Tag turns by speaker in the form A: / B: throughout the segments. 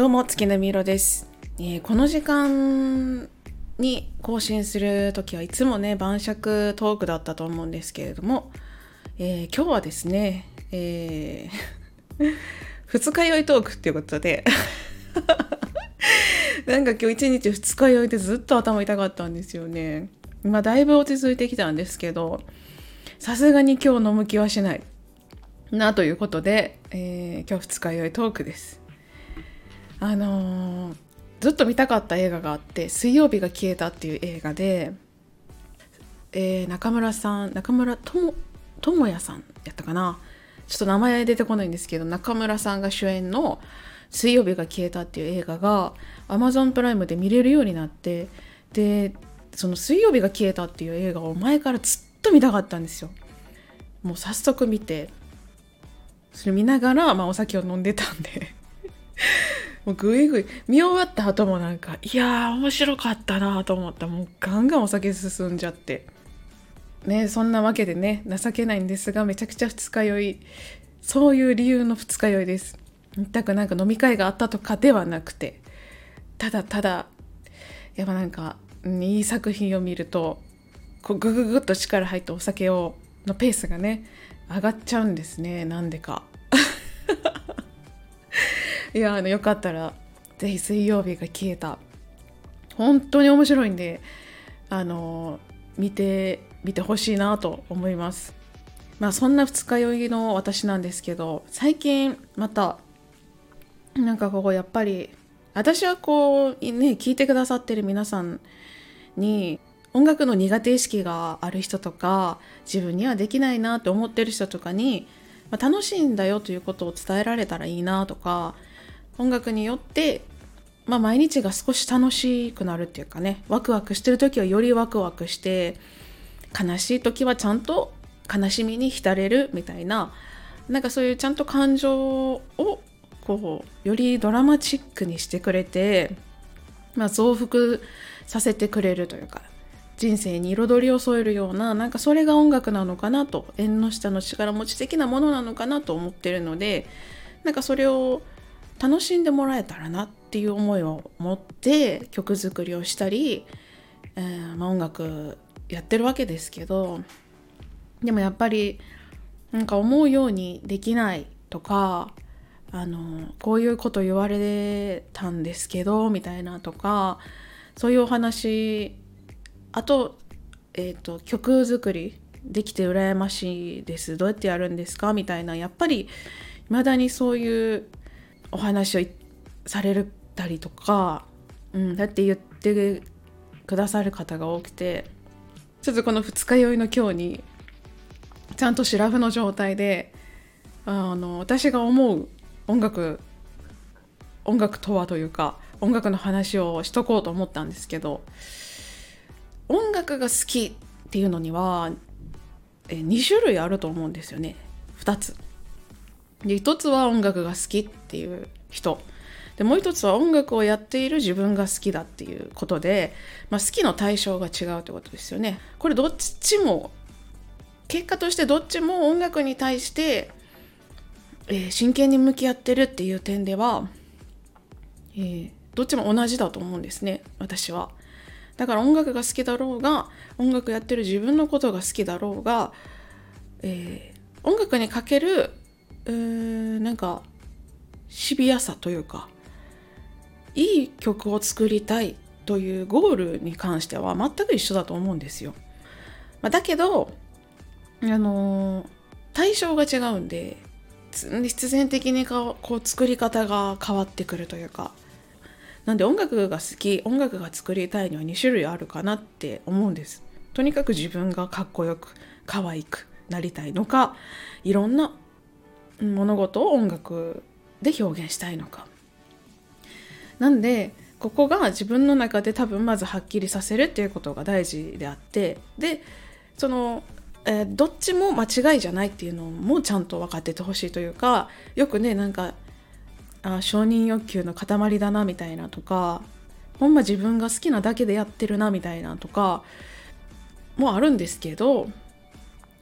A: どうも月並みいろです、えーこの時間に更新する時はいつもね晩酌トークだったと思うんですけれども、えー今日はですね、えー 二日酔いトークっていうことで なんか今日一日二日酔いでずっと頭痛かったんですよね。今だいぶ落ち着いてきたんですけどさすがに今日飲む気はしない。なということで、えー今日二日酔いトークです。あのーずっと見たかった映画があって「水曜日が消えた」っていう映画で、えー中村さん中村智也さんやったかな？ちょっと名前出てこないんですけど中村さんが主演の「水曜日が消えた」っていう映画が Amazon プライムで見れるようになってでその「水曜日が消えた」っていう映画を前からずっと見たかったんですよ。もう早速見てそれ見ながら、まあ、お酒を飲んでたんで もうぐいぐい見終わった後もなんかいやー面白かったなと思った。もうガンガンお酒進んじゃって。ねそんなわけでね情けないんですがめちゃくちゃ二日酔い。そういう理由の二日酔いです。全くなんか飲み会があったとかではなくて。ただただやっぱなんかいい作品を見るとこうグググッと力入ったお酒をのペースがね上がっちゃうんですねなんでか。いやあのよかったらぜひ水曜日が消えた。本当に面白いんであの見て見てほしいなと思います。まあそんな二日酔いの私なんですけど最近またなんかここやっぱり私はこうね聞いてくださってる皆さんに音楽の苦手意識がある人とか自分にはできないなって思ってる人とかに、まあ、楽しいんだよということを伝えられたらいいなとか音楽によって、まあ、毎日が少し楽しくなるっていうかねワクワクしてる時はよりワクワクして悲しい時はちゃんと悲しみに浸れるみたいななんかそういうちゃんと感情をこうよりドラマチックにしてくれて、まあ、増幅させてくれるというか人生に彩りを添えるようななんかそれが音楽なのかなと縁の下の力持ち的なものなのかなと思ってるのでなんかそれを楽しんでもらえたらなっていう思いを持って曲作りをしたり、えーまあ、音楽やってるわけですけどでもやっぱりなんか思うようにできないとかあのこういうこと言われたんですけどみたいなとかそういうお話あと,、えー、と曲作りできて羨ましいです。どうやってやるんですか？みたいなやっぱり未だにそういうお話をされたりとか、うん、だって言ってくださる方が多くてちょっとこの二日酔いの今日にちゃんとシラフの状態であの私が思う音楽音楽とはというか音楽の話をしとこうと思ったんですけど音楽が好きっていうのには2種類あると思うんですよね2つ。で1つは音楽が好きっていう人でもう一つは音楽をやっている自分が好きだっていうことで、まあ、好きの対象が違うってことですよね。これどっちも結果としてどっちも音楽に対して、えー真剣に向き合ってるっていう点では、えーどっちも同じだと思うんですね私は。だから音楽が好きだろうが音楽やってる自分のことが好きだろうが、えー音楽にかけるうーんなんかシビアさというかいい曲を作りたいというゴールに関しては全く一緒だと思うんですよ。まあだけどあのー対象が違うんで必然的にこう作り方が変わってくるというかなんで音楽が好き音楽が作りたいには2種類あるかなって思うんですとにかく自分がかっこよく可愛くなりたいのかいろんな物事を音楽で表現したいのか。なんでここが自分の中で多分まずはっきりさせるっていうことが大事であってでその、えーどっちも間違いじゃないっていうのもちゃんと分かっててほしいというかよくねなんかあ承認欲求の塊だなみたいなとかほんま自分が好きなだけでやってるなみたいなとかもあるんですけど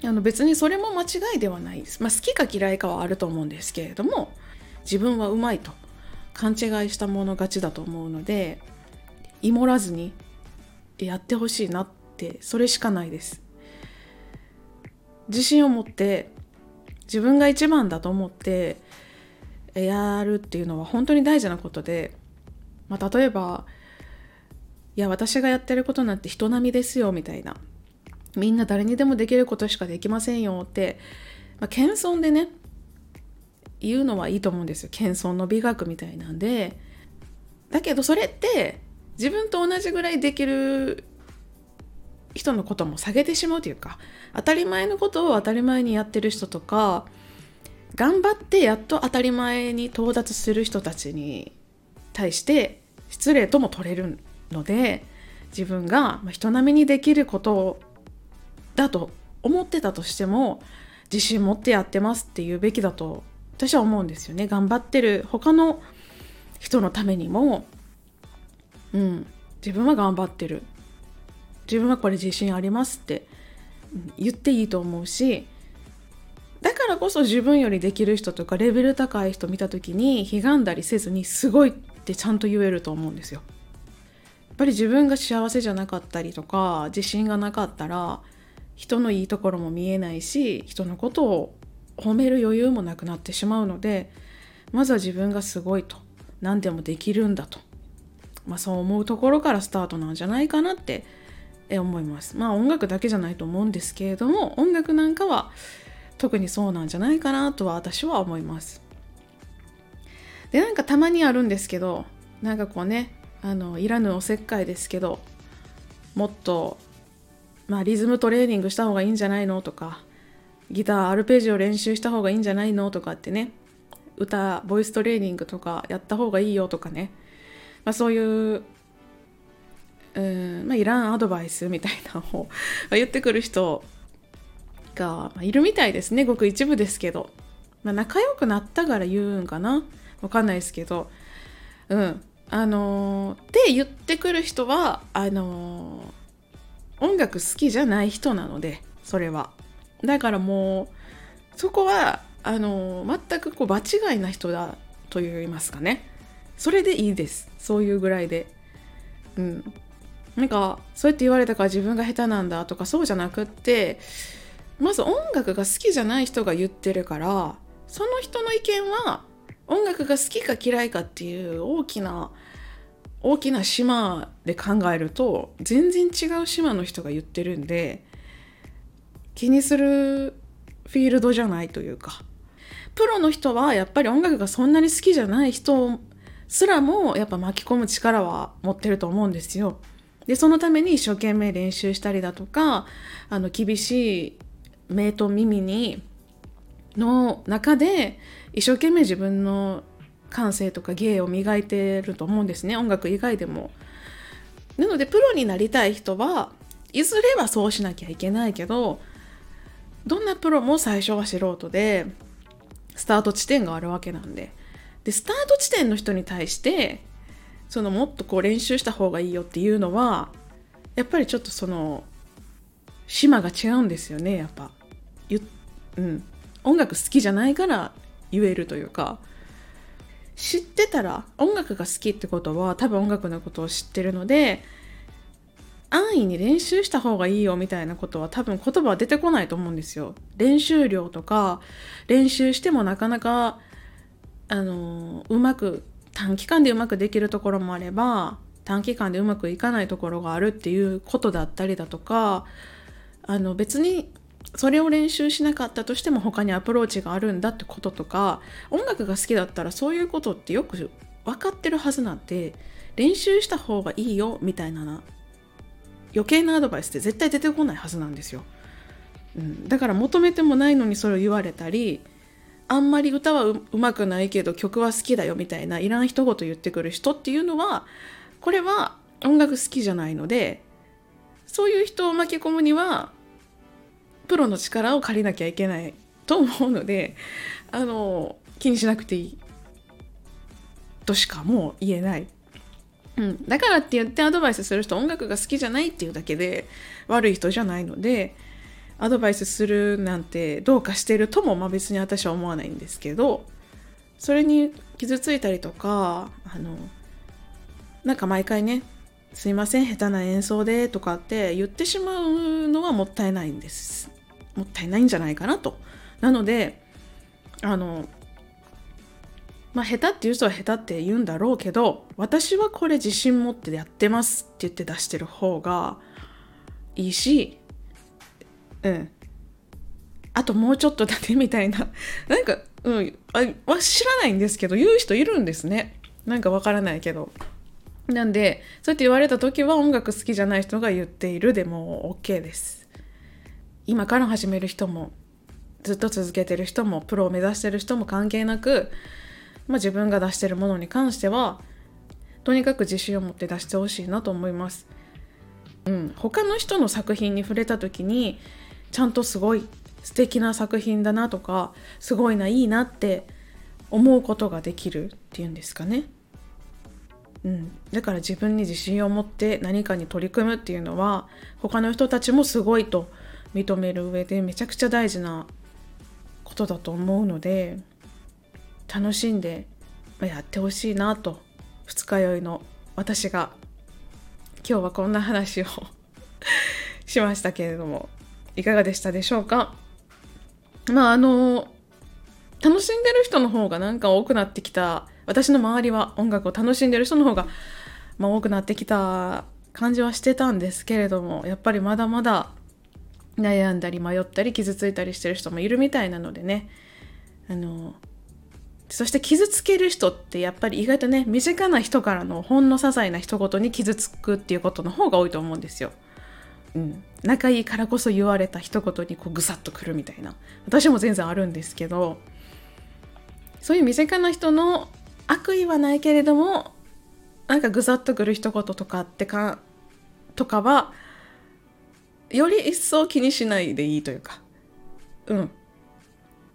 A: あの別にそれも間違いではないです、まあ、好きか嫌いかはあると思うんですけれども自分はうまいと勘違いしたもの勝ちだと思うのでイモらずにやってほしいなってそれしかないです。自信を持って自分が一番だと思ってやるっていうのは本当に大事なことで、まあ、例えばいや私がやってることなんて人並みですよみたいな。みんな誰にでもできることしかできませんよって、まあ、謙遜でね言うのはいいと思うんですよ。謙遜の美学みたいなんで。だけどそれって自分と同じぐらいできる人のことも下げてしまうというか当たり前のことを当たり前にやってる人とか頑張ってやっと当たり前に到達する人たちに対して失礼とも取れるので自分が人並みにできることだと思ってたとしても自信持ってやってますって言うべきだと私は思うんですよね頑張ってる他の人のためにもうん自分は頑張ってる自分はこれ自信ありますって言っていいと思うしだからこそ自分よりできる人とかレベル高い人見た時にひがんだりせずにすごいってちゃんと言えると思うんですよ。やっぱり自分が幸せじゃなかったりとか自信がなかったら人のいいところも見えないし人のことを褒める余裕もなくなってしまうのでまずは自分がすごいと何でもできるんだと、まあ、そう思うところからスタートなんじゃないかなって思います。まあ音楽だけじゃないと思うんですけれども音楽なんかは特にそうなんじゃないかなとは私は思います。でなんかたまにあるんですけどなんかこうねあのいらぬおせっかいですけどもっとまあリズムトレーニングした方がいいんじゃないのとかギターアルペジオ練習した方がいいんじゃないのとかってね歌ボイストレーニングとかやった方がいいよとかね、まあ、そういううんまあ、いらんアドバイスみたいなのを言ってくる人がいるみたいですね。ごく一部ですけど、まあ、仲良くなったから言うんかな。わかんないですけど。うん。あのー、って言ってくる人はあのー、音楽好きじゃない人なのでそれは。だからもうそこはあの、全くこう場違いな人だと言いますかね。それでいいです。そういうぐらいで。うん。なんかそうやって言われたから自分が下手なんだとかそうじゃなくってまず音楽が好きじゃない人が言ってるからその人の意見は音楽が好きか嫌いかっていう大きな大きな島で考えると全然違う島の人が言ってるんで気にするフィールドじゃないというかプロの人はやっぱり音楽がそんなに好きじゃない人すらもやっぱ巻き込む力は持ってると思うんですよ。でそのために一生懸命練習したりだとかあの厳しい目と耳にの中で一生懸命自分の感性とか芸を磨いてると思うんですね。音楽以外でも。なのでプロになりたい人はいずれはそうしなきゃいけないけどどんなプロも最初は素人でスタート地点があるわけなんで。でスタート地点の人に対してそのもっとこう練習した方がいいよっていうのはやっぱりちょっとその島が違うんですよねやっぱ。うん、音楽好きじゃないから言えるというか。知ってたら音楽が好きってことは多分音楽のことを知ってるので安易に練習した方がいいよみたいなことは多分言葉は出てこないと思うんですよ。練習量とか練習してもなかなかあのうまく短期間でうまくできるところもあれば短期間でうまくいかないところがあるっていうことだったりだとかあの別にそれを練習しなかったとしても他にアプローチがあるんだってこととか音楽が好きだったらそういうことってよく分かってるはずなんで練習した方がいいよみたいな余計なアドバイスって絶対出てこないはずなんですよ、うん、だから求めてもないのにそれを言われたりあんまり歌はうまくないけど曲は好きだよみたいないらん一言言ってくる人っていうのはこれは音楽好きじゃないのでそういう人を巻き込むにはプロの力を借りなきゃいけないと思うのであの気にしなくていいとしかもう言えない、うん、だからって言ってアドバイスする人音楽が好きじゃないっていうだけで悪い人じゃないのでアドバイスするなんてどうかしてるとも、まあ、別に私は思わないんですけどそれに傷ついたりとかあのなんか毎回ね「すいません下手な演奏で」とかって言ってしまうのはもったいないんです。もったいないんじゃないかなと。なのであのまあ下手っていう人は下手って言うんだろうけど私はこれ自信持ってやってますって言って出してる方がいいしうん。あともうちょっとだけみたいな。なんかうん。あは知らないんですけど言う人いるんですね。なんかわからないけど。なんでそうやって言われた時は音楽好きじゃない人が言っているでも OK です。今から始める人もずっと続けてる人もプロを目指してる人も関係なく、まあ、自分が出してるものに関してはとにかく自信を持って出してほしいなと思います。うん、他の人の作品に触れた時にちゃんとすごい素敵な作品だなとかすごいないいなって思うことができるっていうんですかね。うん、だから自分に自信を持って何かに取り組むっていうのは他の人たちもすごいと認める上でめちゃくちゃ大事なことだと思うので楽しんでやってほしいなと。二日酔いの私が今日はこんな話をしましたけれどもいかがでしたでしょうか？まああの楽しんでる人の方がなんか多くなってきた。私の周りは音楽を楽しんでる人の方が、まあ、多くなってきた感じはしてたんですけれどもやっぱりまだまだ悩んだり迷ったり傷ついたりしてる人もいるみたいなのでね。あのそして傷つける人ってやっぱり意外とね身近な人からのほんの些細な一言に傷つくっていうことの方が多いと思うんですよ。うん、仲いいからこそ言われた一言にこうぐさっとくるみたいな。私も全然あるんですけど。そういう身近な人の悪意はないけれどもなんかぐさっとくる一言とかってかとかはより一層気にしないでいいというか。うん。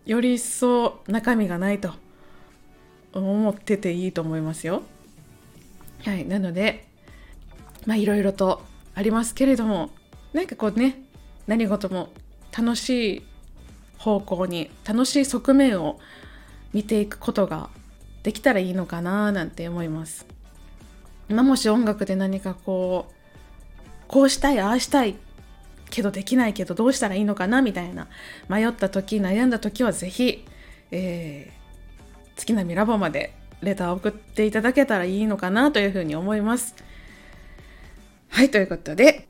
A: より一層中身がないと思ってていいと思いますよ。はい。なのでまあいろいろとありますけれどもなんかこうね何事も楽しい方向に楽しい側面を見ていくことができたらいいのかななんて思います。ま、もし音楽で何かこうこうしたいああしたいけどできないけどどうしたらいいのかなみたいな迷った時悩んだ時は是非、えー、月並みラボまでレターを送っていただけたらいいのかなというふうに思います。はいということで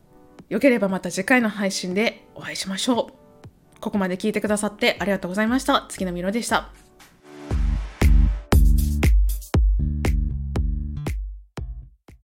A: よければまた次回の配信でお会いしましょう。ここまで聞いてくださってありがとうございました。月並みろでした。